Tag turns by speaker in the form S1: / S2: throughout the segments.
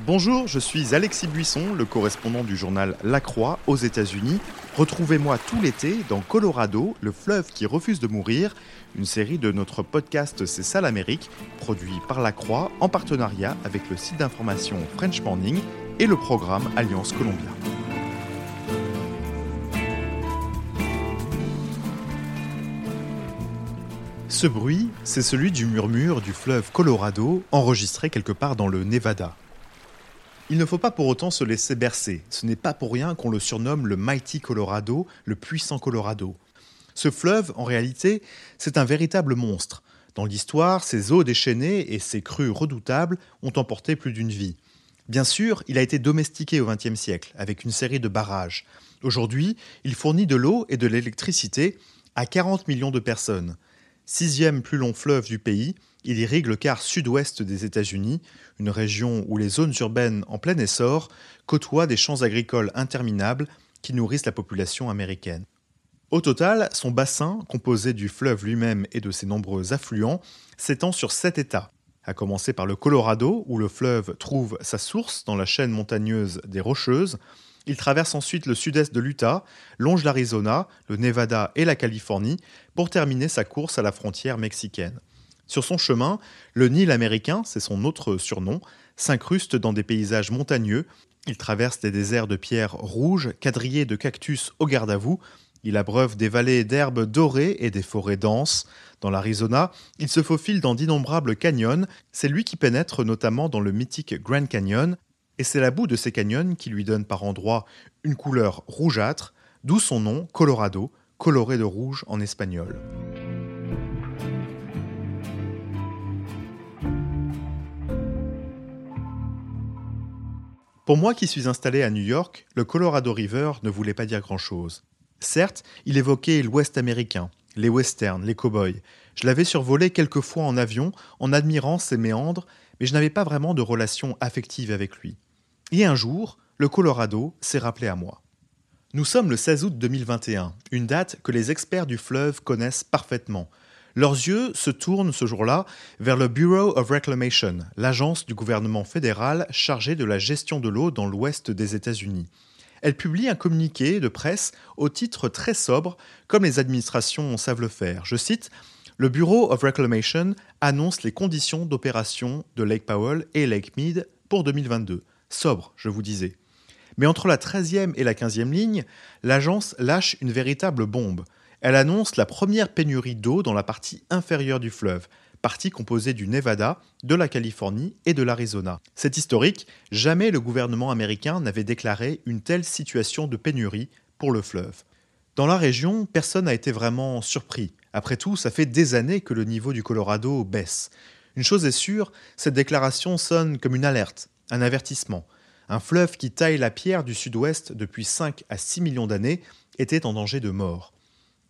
S1: Bonjour, je suis Alexis Buisson, le correspondant du journal La Croix aux États-Unis. Retrouvez-moi tout l'été dans Colorado, le fleuve qui refuse de mourir, une série de notre podcast C'est ça l'Amérique, produit par La Croix en partenariat avec le site d'information French Morning et le programme Alliance Columbia. Ce bruit, c'est celui du murmure du fleuve Colorado, enregistré quelque part dans le Nevada. Il ne faut pas pour autant se laisser bercer. Ce n'est pas pour rien qu'on le surnomme le Mighty Colorado, le puissant Colorado. Ce fleuve, en réalité, c'est un véritable monstre. Dans l'histoire, ses eaux déchaînées et ses crues redoutables ont emporté plus d'une vie. Bien sûr, il a été domestiqué au XXe siècle, avec une série de barrages. Aujourd'hui, il fournit de l'eau et de l'électricité à 40 millions de personnes. Sixième plus long fleuve du pays, il irrigue le quart sud-ouest des États-Unis, une région où les zones urbaines en plein essor côtoient des champs agricoles interminables qui nourrissent la population américaine. Au total, son bassin, composé du fleuve lui-même et de ses nombreux affluents, s'étend sur sept États, à commencer par le Colorado, où le fleuve trouve sa source dans la chaîne montagneuse des Rocheuses. Il traverse ensuite le sud-est de l'Utah, longe l'Arizona, le Nevada et la Californie, pour terminer sa course à la frontière mexicaine. Sur son chemin, le Nil américain, c'est son autre surnom, s'incruste dans des paysages montagneux. Il traverse des déserts de pierres rouges, quadrillés de cactus au garde à vous. Il abreuve des vallées d'herbes dorées et des forêts denses. Dans l'Arizona, il se faufile dans d'innombrables canyons. C'est lui qui pénètre notamment dans le mythique Grand Canyon. Et c'est la boue de ces canyons qui lui donne par endroits une couleur rougeâtre, d'où son nom, Colorado, coloré de rouge en espagnol. Pour moi qui suis installé à New York, le Colorado River ne voulait pas dire grand-chose. Certes, il évoquait l'Ouest américain, les westerns, les cow-boys. Je l'avais survolé quelques fois en avion en admirant ses méandres, mais je n'avais pas vraiment de relation affective avec lui. Et un jour, le Colorado s'est rappelé à moi. Nous sommes le 16 août 2021, une date que les experts du fleuve connaissent parfaitement. Leurs yeux se tournent ce jour-là vers le Bureau of Reclamation, l'agence du gouvernement fédéral chargée de la gestion de l'eau dans l'ouest des États-Unis. Elle publie un communiqué de presse au titre très sobre, comme les administrations savent le faire. Je cite Le Bureau of Reclamation annonce les conditions d'opération de Lake Powell et Lake Mead pour 2022. Sobre, je vous disais. Mais entre la 13e et la 15e ligne, l'agence lâche une véritable bombe elle annonce la première pénurie d'eau dans la partie inférieure du fleuve, partie composée du Nevada, de la Californie et de l'Arizona. C'est historique, jamais le gouvernement américain n'avait déclaré une telle situation de pénurie pour le fleuve. Dans la région, personne n'a été vraiment surpris. Après tout, ça fait des années que le niveau du Colorado baisse. Une chose est sûre, cette déclaration sonne comme une alerte, un avertissement. Un fleuve qui taille la pierre du sud-ouest depuis 5 à 6 millions d'années était en danger de mort.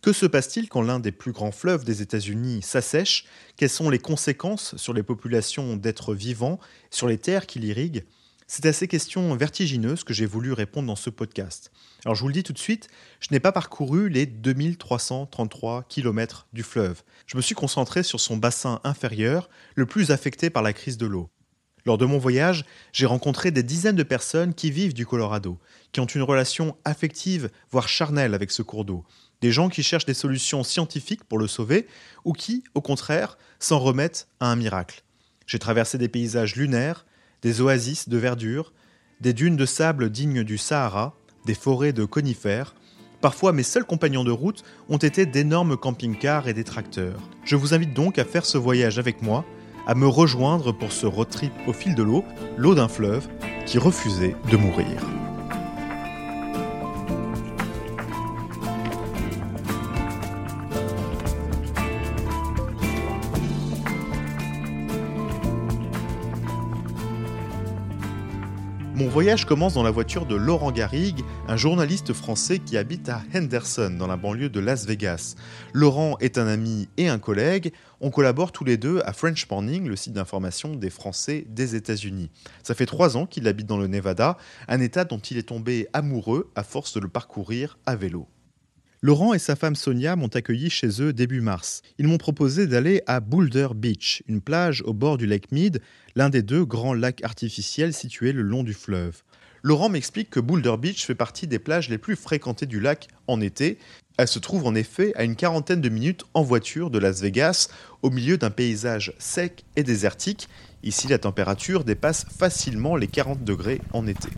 S1: Que se passe-t-il quand l'un des plus grands fleuves des États-Unis s'assèche? Quelles sont les conséquences sur les populations d'êtres vivants, sur les terres qui l'irriguent? C'est à ces questions vertigineuses que j'ai voulu répondre dans ce podcast. Alors je vous le dis tout de suite, je n'ai pas parcouru les 2333 km du fleuve. Je me suis concentré sur son bassin inférieur, le plus affecté par la crise de l'eau. Lors de mon voyage, j'ai rencontré des dizaines de personnes qui vivent du Colorado, qui ont une relation affective, voire charnelle avec ce cours d'eau, des gens qui cherchent des solutions scientifiques pour le sauver, ou qui, au contraire, s'en remettent à un miracle. J'ai traversé des paysages lunaires, des oasis de verdure, des dunes de sable dignes du Sahara, des forêts de conifères. Parfois, mes seuls compagnons de route ont été d'énormes camping-cars et des tracteurs. Je vous invite donc à faire ce voyage avec moi, à me rejoindre pour ce road trip au fil de l'eau, l'eau d'un fleuve qui refusait de mourir. Voyage commence dans la voiture de Laurent Garrigue, un journaliste français qui habite à Henderson, dans la banlieue de Las Vegas. Laurent est un ami et un collègue. On collabore tous les deux à French Morning, le site d'information des Français des États-Unis. Ça fait trois ans qu'il habite dans le Nevada, un état dont il est tombé amoureux à force de le parcourir à vélo. Laurent et sa femme Sonia m'ont accueilli chez eux début mars. Ils m'ont proposé d'aller à Boulder Beach, une plage au bord du lac Mead, l'un des deux grands lacs artificiels situés le long du fleuve. Laurent m'explique que Boulder Beach fait partie des plages les plus fréquentées du lac en été. Elle se trouve en effet à une quarantaine de minutes en voiture de Las Vegas, au milieu d'un paysage sec et désertique. Ici, la température dépasse facilement les 40 degrés en été.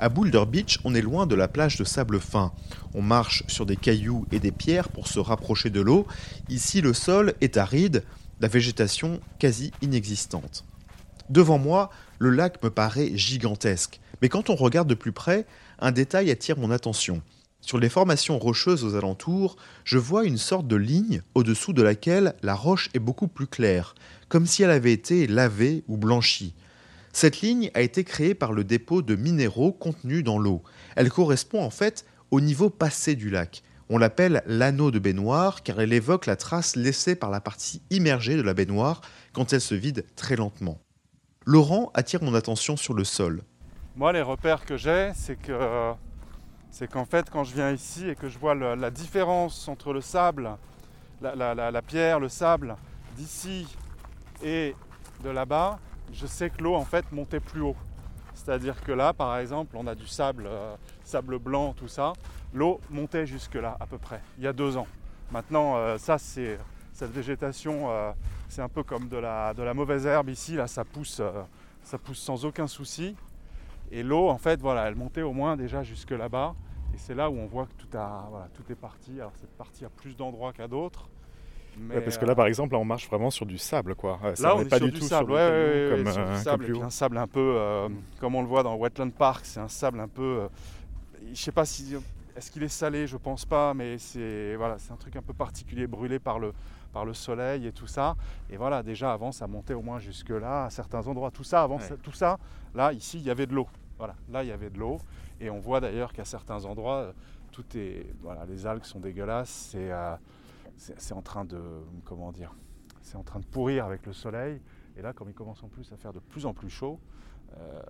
S1: À Boulder Beach, on est loin de la plage de sable fin. On marche sur des cailloux et des pierres pour se rapprocher de l'eau. Ici, le sol est aride, la végétation quasi inexistante. Devant moi, le lac me paraît gigantesque, mais quand on regarde de plus près, un détail attire mon attention. Sur les formations rocheuses aux alentours, je vois une sorte de ligne au-dessous de laquelle la roche est beaucoup plus claire, comme si elle avait été lavée ou blanchie. Cette ligne a été créée par le dépôt de minéraux contenus dans l'eau. Elle correspond en fait au niveau passé du lac. On l'appelle l'anneau de baignoire car elle évoque la trace laissée par la partie immergée de la baignoire quand elle se vide très lentement. Laurent attire mon attention sur le sol.
S2: Moi, les repères que j'ai, c'est que c'est qu'en fait, quand je viens ici et que je vois la différence entre le sable, la pierre, le sable d'ici et de là-bas, je sais que l'eau en fait montait plus haut. C'est-à-dire que là, par exemple, on a du sable, euh, sable blanc, tout ça. L'eau montait jusque là à peu près, il y a deux ans. Maintenant, euh, ça c'est cette végétation, euh, c'est un peu comme de la, mauvaise herbe ici. Là, ça pousse, ça pousse sans aucun souci. Et l'eau, en fait, voilà, elle montait au moins déjà jusque là-bas. Et c'est là où on voit que tout, a, tout est parti. Alors cette partie a plus d'endroits qu'à d'autres
S3: parce que là, par exemple, on marche vraiment sur du sable, quoi.
S2: là, on est pas sur du sable, ouais, comme, sur du sable, un sable un peu, euh, comme on le voit dans Wetland Park, c'est un sable un peu. Euh, je sais pas si est-ce qu'il est salé, je pense pas, mais c'est voilà, c'est un truc un peu particulier, brûlé par le par le soleil et tout ça. Et voilà, déjà avant, ça montait au moins jusque là, à certains endroits. Tout ça, avant, tout ça, là, ici, il y avait de l'eau. Voilà, là, il y avait de l'eau. Et on voit d'ailleurs qu'à certains endroits, tout est, voilà, les algues sont dégueulasses. C'est euh, c'est en train de comment dire c'est en train de pourrir avec le soleil et là comme il commence en plus à faire de plus en plus chaud euh,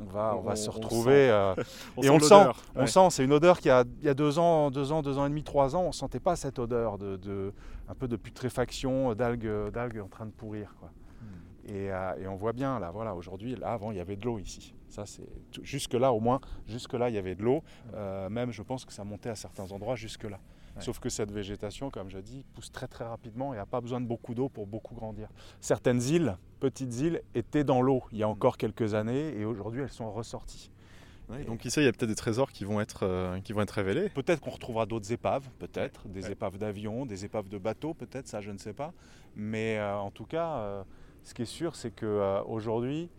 S2: on va, on, va se retrouver euh, et on le sent, on sent, c'est une odeur qui a, il y a deux ans, deux ans, deux ans et demi, trois ans, on sentait pas cette odeur de, un peu de putréfaction, d'algues, d'algues en train de pourrir. Quoi. Hmm. Et, euh, et, on voit bien là, voilà, aujourd'hui, là avant il y avait de l'eau ici. Ça c'est jusque là au moins, jusque là il y avait de l'eau. Hmm. même je pense que ça montait à certains endroits jusque là. Sauf que cette végétation, comme je dis, pousse très très rapidement et n'a pas besoin de beaucoup d'eau pour beaucoup grandir. Certaines îles, petites îles, étaient dans l'eau il y a mm. encore quelques années et aujourd'hui elles sont ressorties.
S3: donc ici, il y a peut-être des trésors qui vont être, euh, qui vont être révélés.
S2: Peut-être qu'on retrouvera d'autres épaves, peut-être, des épaves d'avions, des épaves de bateaux, peut-être, ça je ne sais pas. Mais euh, en tout cas, euh, ce qui est sûr, c'est qu'aujourd'hui,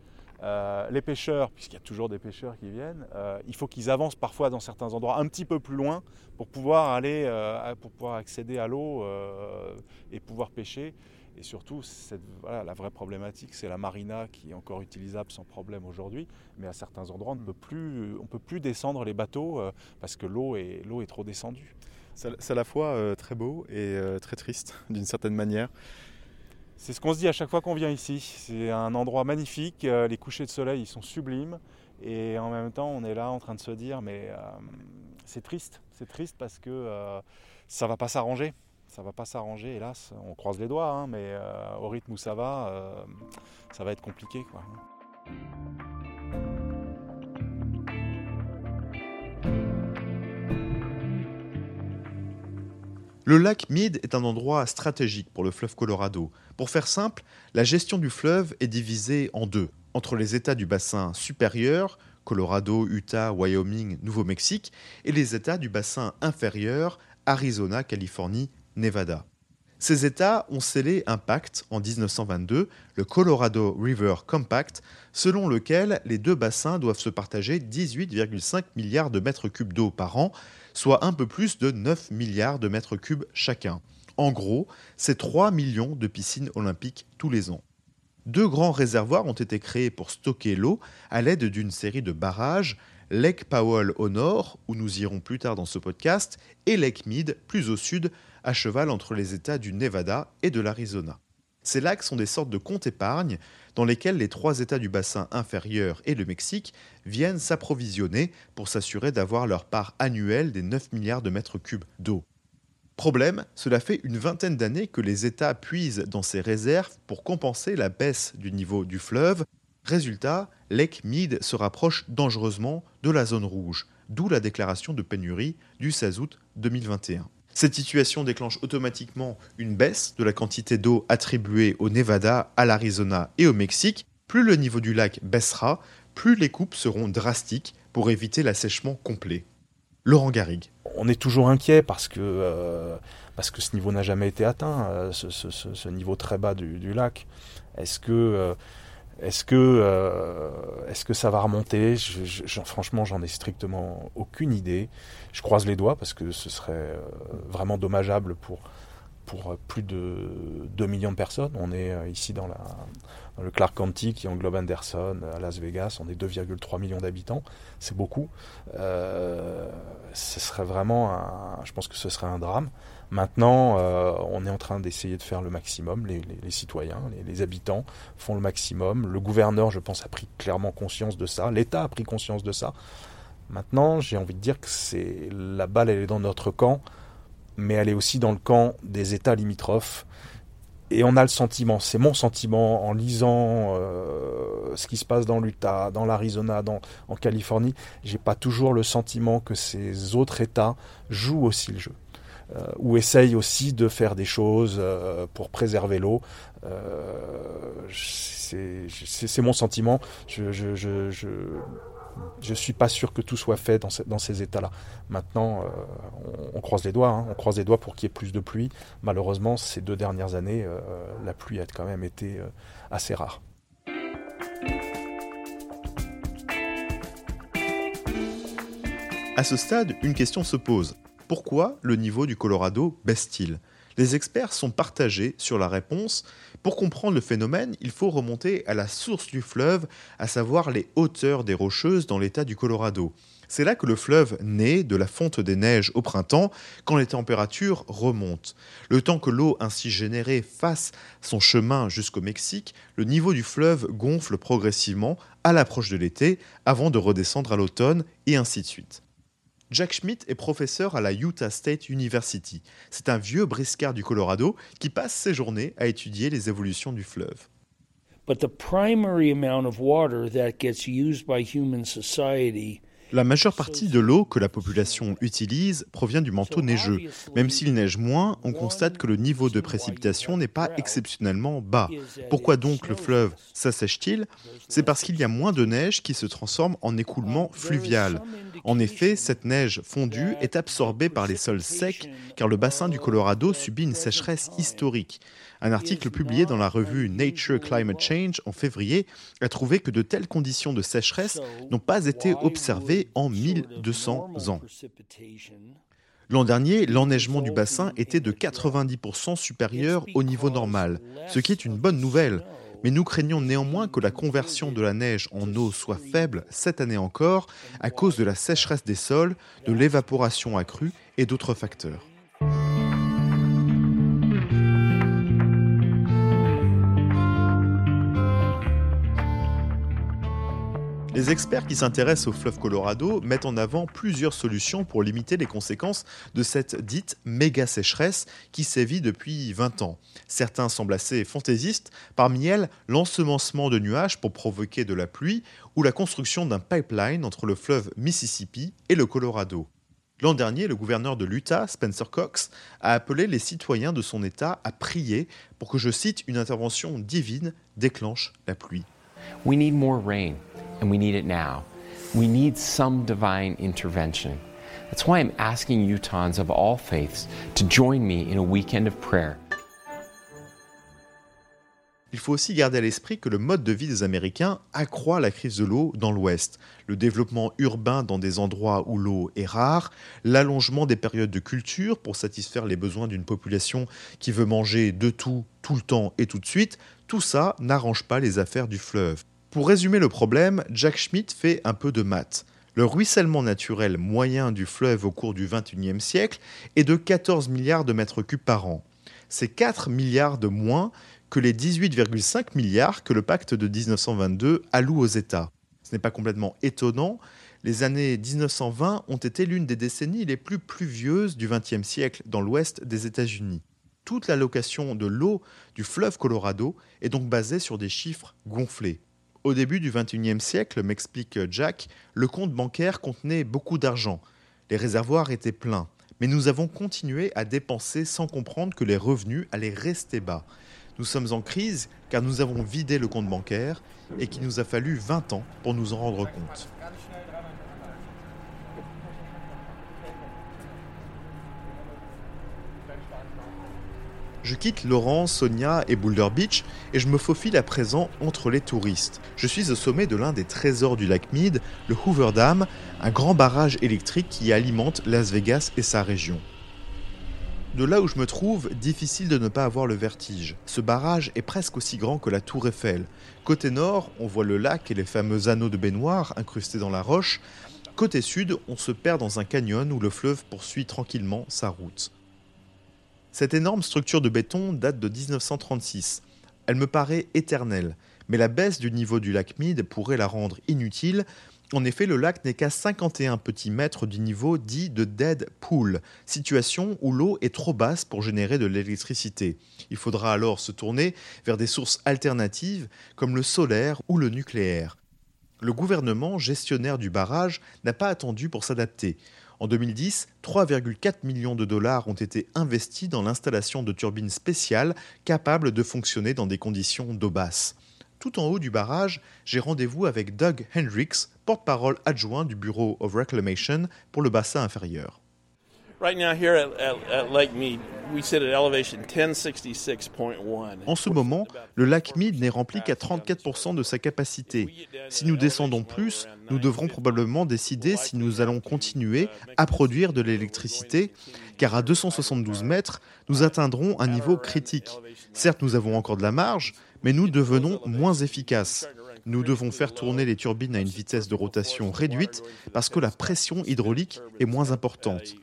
S2: euh, les pêcheurs, puisqu'il y a toujours des pêcheurs qui viennent, euh, il faut qu'ils avancent parfois dans certains endroits un petit peu plus loin pour pouvoir aller, euh, pour pouvoir accéder à l'eau et pouvoir pêcher. Et surtout, la vraie problématique, c'est la marina qui est encore utilisable sans problème aujourd'hui, mais à certains endroits, on ne peut plus, on peut plus descendre les bateaux parce que l'eau est, l'eau est trop descendue.
S3: C'est à la fois très beau et très triste d'une certaine manière.
S2: C'est ce qu'on se dit à chaque fois qu'on vient ici. C'est un endroit magnifique, euh, les couchers de soleil ils sont sublimes et en même temps on est là en train de se dire mais euh, c'est triste, c'est triste parce que euh, ça va pas s'arranger. Ça va pas s'arranger, hélas, on croise les doigts, hein, mais au rythme où ça va, ça va être compliqué.
S1: Le lac Mead est un endroit stratégique pour le fleuve Colorado. Pour faire simple, la gestion du fleuve est divisée en deux, entre les États du bassin supérieur, Colorado, Utah, Wyoming, Nouveau-Mexique, et les États du bassin inférieur, Arizona, Californie, Nevada. Ces États ont scellé un pacte en 1922, le Colorado River Compact, selon lequel les deux bassins doivent se partager 18,5 milliards de mètres cubes d'eau par an, soit un peu plus de 9 milliards de mètres cubes chacun. En gros, c'est 3 millions de piscines olympiques tous les ans. Deux grands réservoirs ont été créés pour stocker l'eau à l'aide d'une série de barrages, Lake Powell au nord, où nous irons plus tard dans ce podcast, et Lake Mead plus au sud, à cheval entre les États du Nevada et de l'Arizona. Ces lacs sont des sortes de comptes épargne dans lesquels les trois États du bassin inférieur et le Mexique viennent s'approvisionner pour s'assurer d'avoir leur part annuelle des 9 milliards de mètres cubes d'eau. Problème, cela fait une vingtaine d'années que les États puisent dans ces réserves pour compenser la baisse du niveau du fleuve. Résultat, Lake Mead se rapproche dangereusement de la zone rouge, d'où la déclaration de pénurie du 16 août 2021. Cette situation déclenche automatiquement une baisse de la quantité d'eau attribuée au Nevada, à l'Arizona et au Mexique. Plus le niveau du lac baissera, plus les coupes seront drastiques pour éviter l'assèchement complet. Laurent Garrigue.
S2: On est toujours inquiet parce que, euh, ce niveau n'a jamais été atteint, euh, ce, niveau très bas du, lac. Est-ce que, euh, est-ce que, est que ça va remonter? Franchement, j'en ai strictement aucune idée. Je croise les doigts parce que ce serait vraiment dommageable pour, pour plus de 2 millions de personnes. On est ici dans la, le Clark County qui englobe Anderson à Las Vegas, on est 2,3 millions d'habitants, c'est beaucoup. Euh, ce serait vraiment, je pense que ce serait un drame. Maintenant, euh, on est en train d'essayer de faire le maximum. Les, citoyens, les, habitants font le maximum. Le gouverneur, je pense, a pris clairement conscience de ça. L'État a pris conscience de ça. Maintenant, j'ai envie de dire que c'est la balle, elle est dans notre camp, mais elle est aussi dans le camp des États limitrophes et on a le sentiment, c'est mon sentiment en lisant euh, ce qui se passe dans l'Utah, dans l'Arizona, en Californie, j'ai pas toujours le sentiment que ces autres États jouent aussi le jeu. Euh, ou essayent aussi de faire des choses euh, pour préserver l'eau. c'est mon sentiment. je, je, suis pas sûr que tout soit fait dans, ces états-là. Maintenant, euh, on, croise les doigts, hein. on croise les doigts pour qu'il y ait plus de pluie. Malheureusement, ces deux dernières années, euh, la pluie a quand même été euh, assez rare.
S1: À ce stade, une question se pose. Pourquoi le niveau du Colorado baisse-t-il? Les experts sont partagés sur la réponse pour comprendre le phénomène, il faut remonter à la source du fleuve, à savoir les hauteurs des rocheuses dans l'état du Colorado. C'est là que le fleuve naît de la fonte des neiges au printemps, quand les températures remontent. Le temps que l'eau ainsi générée fasse son chemin jusqu'au Mexique, le niveau du fleuve gonfle progressivement à l'approche de l'été, avant de redescendre à l'automne, et ainsi de suite. Jack Schmidt est professeur à la Utah State University. C'est un vieux briscard du Colorado qui passe ses journées à étudier les évolutions du fleuve. But the primary amount of water that gets used by human society la majeure partie de l'eau que la population utilise provient du manteau neigeux. Même s'il neige moins, on constate que le niveau de précipitation n'est pas exceptionnellement bas. Pourquoi donc le fleuve s'assèche-t-il? C'est parce qu'il y a moins de neige qui se transforme en écoulement fluvial. En effet, cette neige fondue est absorbée par les sols secs car le bassin du Colorado subit une sécheresse historique. Un article publié dans la revue Nature Climate Change en février a trouvé que de telles conditions de sécheresse n'ont pas été observées en 1200 ans. L'an dernier, l'enneigement du bassin était de 90% supérieur au niveau normal, ce qui est une bonne nouvelle. Mais nous craignons néanmoins que la conversion de la neige en eau soit faible cette année encore à cause de la sécheresse des sols, de l'évaporation accrue et d'autres facteurs. Les experts qui s'intéressent au fleuve Colorado mettent en avant plusieurs solutions pour limiter les conséquences de cette dite méga sécheresse qui sévit depuis 20 ans. Certains semblent assez fantaisistes, parmi elles l'ensemencement de nuages pour provoquer de la pluie ou la construction d'un pipeline entre le fleuve Mississippi et le Colorado. L'an dernier, le gouverneur de l'Utah, Spencer Cox, a appelé les citoyens de son État à prier pour que, je cite, une intervention divine déclenche la pluie. We need more rain and we need it now. We need some divine intervention. That's why I'm asking Utahns of all faiths to join me in a weekend of prayer. Il faut aussi garder à l'esprit que le mode de vie des Américains accroît la crise de l'eau dans l'Ouest. Le développement urbain dans des endroits où l'eau est rare, l'allongement des périodes de culture pour satisfaire les besoins d'une population qui veut manger de tout, tout le temps et tout de suite, tout ça n'arrange pas les affaires du fleuve. Pour résumer le problème, Jack Schmidt fait un peu de maths. Le ruissellement naturel moyen du fleuve au cours du XXIe siècle est de 14 milliards de mètres cubes par an. C'est 4 milliards de moins que les 18,5 milliards que le pacte de 1922 alloue aux États. Ce n'est pas complètement étonnant, les années 1920 ont été l'une des décennies les plus pluvieuses du XXe siècle dans l'ouest des États-Unis. Toute l'allocation de l'eau du fleuve Colorado est donc basée sur des chiffres gonflés. Au début du XXIe siècle, m'explique Jack, le compte bancaire contenait beaucoup d'argent. Les réservoirs étaient pleins. Mais nous avons continué à dépenser sans comprendre que les revenus allaient rester bas. Nous sommes en crise car nous avons vidé le compte bancaire et qu'il nous a fallu 20 ans pour nous en rendre compte. Je quitte Laurence, Sonia et Boulder Beach et je me faufile à présent entre les touristes. Je suis au sommet de l'un des trésors du lac Mead, le Hoover Dam, un grand barrage électrique qui alimente Las Vegas et sa région. De là où je me trouve, difficile de ne pas avoir le vertige. Ce barrage est presque aussi grand que la tour Eiffel. Côté nord, on voit le lac et les fameux anneaux de baignoire incrustés dans la roche. Côté sud, on se perd dans un canyon où le fleuve poursuit tranquillement sa route. Cette énorme structure de béton date de 1936. Elle me paraît éternelle, mais la baisse du niveau du lac Mead pourrait la rendre inutile. En effet, le lac n'est qu'à 51 petits mètres du niveau dit de dead pool, situation où l'eau est trop basse pour générer de l'électricité. Il faudra alors se tourner vers des sources alternatives comme le solaire ou le nucléaire. Le gouvernement gestionnaire du barrage n'a pas attendu pour s'adapter. En 2010, 3,4 millions de dollars ont été investis dans l'installation de turbines spéciales capables de fonctionner dans des conditions d'eau basse. Tout en haut du barrage, j'ai rendez-vous avec Doug Hendricks, porte-parole adjoint du Bureau of Reclamation pour le bassin inférieur. En ce moment, le lac Mead n'est rempli qu'à 34% de sa capacité. Si nous descendons plus, nous devrons probablement décider si nous allons continuer à produire de l'électricité, car à 272 mètres, nous atteindrons un niveau critique. Certes, nous avons encore de la marge, mais nous devenons moins efficaces. Nous devons faire tourner les turbines à une vitesse de rotation réduite parce que la pression hydraulique est moins importante.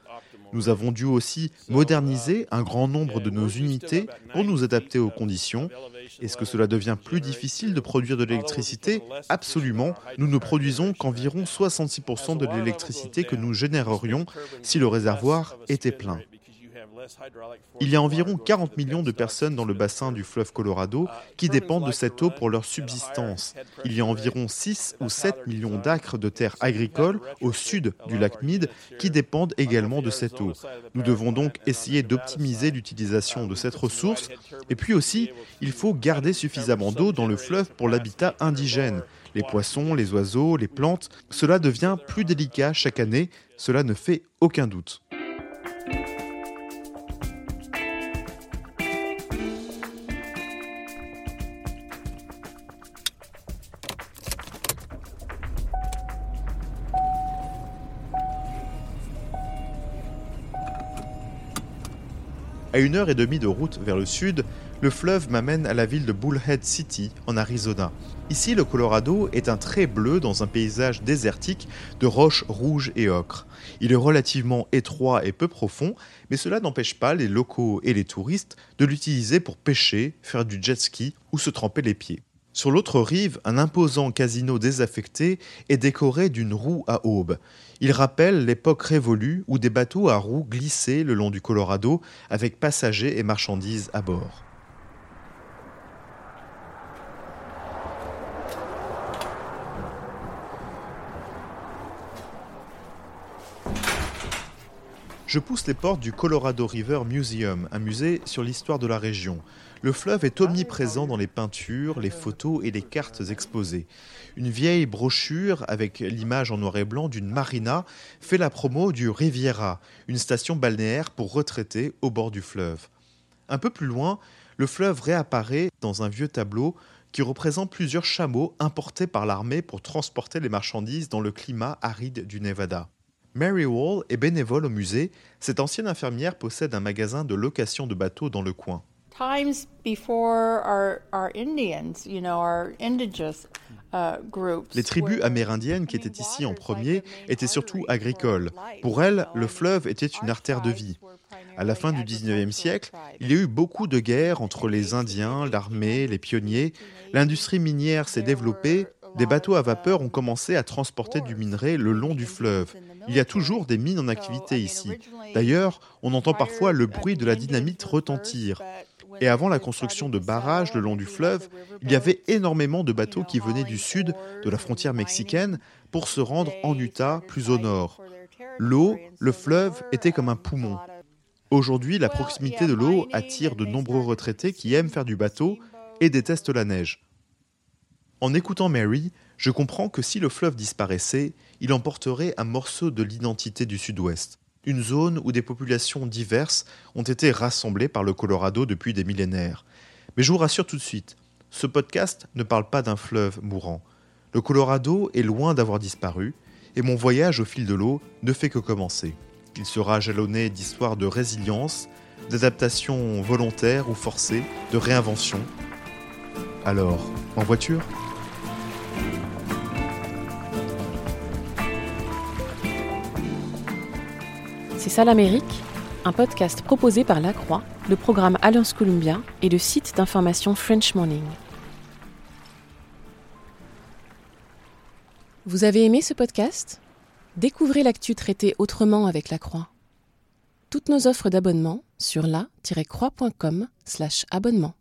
S1: Nous avons dû aussi moderniser un grand nombre de nos unités pour nous adapter aux conditions. Est-ce que cela devient plus difficile de produire de l'électricité? Absolument. Nous ne produisons qu'environ 66% de l'électricité que nous générerions si le réservoir était plein. Il y a environ 40 millions de personnes dans le bassin du fleuve Colorado qui dépendent de cette eau pour leur subsistance. Il y a environ 6 ou 7 millions d'acres de terres agricoles au sud du lac Mead qui dépendent également de cette eau. Nous devons donc essayer d'optimiser l'utilisation de cette ressource. Et puis aussi, il faut garder suffisamment d'eau dans le fleuve pour l'habitat indigène. Les poissons, les oiseaux, les plantes, cela devient plus délicat chaque année, cela ne fait aucun doute. À une heure et demie de route vers le sud, le fleuve m'amène à la ville de Bullhead City, en Arizona. Ici, le Colorado est un trait bleu dans un paysage désertique de roches rouges et ocre. Il est relativement étroit et peu profond, mais cela n'empêche pas les locaux et les touristes de l'utiliser pour pêcher, faire du jet ski ou se tremper les pieds. Sur l'autre rive, un imposant casino désaffecté est décoré d'une roue à aube. Il rappelle l'époque révolue où des bateaux à roues glissaient le long du Colorado avec passagers et marchandises à bord. Je pousse les portes du Colorado River Museum, un musée sur l'histoire de la région. Le fleuve est omniprésent dans les peintures, les photos et les cartes exposées. Une vieille brochure avec l'image en noir et blanc d'une marina fait la promo du Riviera, une station balnéaire pour retraités au bord du fleuve. Un peu plus loin, le fleuve réapparaît dans un vieux tableau qui représente plusieurs chameaux importés par l'armée pour transporter les marchandises dans le climat aride du Nevada. Mary Wall est bénévole au musée. Cette ancienne infirmière possède un magasin de location de bateaux dans le coin. Les tribus amérindiennes qui étaient ici en premier étaient surtout agricoles. Pour elles, le fleuve était une artère de vie. À la fin du 19e siècle, il y a eu beaucoup de guerres entre les Indiens, l'armée, les pionniers. L'industrie minière s'est développée. Des bateaux à vapeur ont commencé à transporter du minerai le long du fleuve. Il y a toujours des mines en activité ici. D'ailleurs, on entend parfois le bruit de la dynamite retentir. Et avant la construction de barrages le long du fleuve, il y avait énormément de bateaux qui venaient du sud, de la frontière mexicaine, pour se rendre en Utah, plus au nord. L'eau, le fleuve, était comme un poumon. Aujourd'hui, la proximité de l'eau attire de nombreux retraités qui aiment faire du bateau et détestent la neige. En écoutant Mary, je comprends que si le fleuve disparaissait, il emporterait un morceau de l'identité du Sud-Ouest, une zone où des populations diverses ont été rassemblées par le Colorado depuis des millénaires. Mais je vous rassure tout de suite, ce podcast ne parle pas d'un fleuve mourant. Le Colorado est loin d'avoir disparu, et mon voyage au fil de l'eau ne fait que commencer. Il sera jalonné d'histoires de résilience, d'adaptation volontaire ou forcée, de réinvention. Alors, en voiture?
S4: C'est ça l'Amérique, un podcast proposé par La Croix, le programme Alliance Columbia et le site d'information French Morning. Vous avez aimé ce podcast? Découvrez l'actu traité autrement avec La Croix. Toutes nos offres d'abonnement sur la-croix.com/abonnement.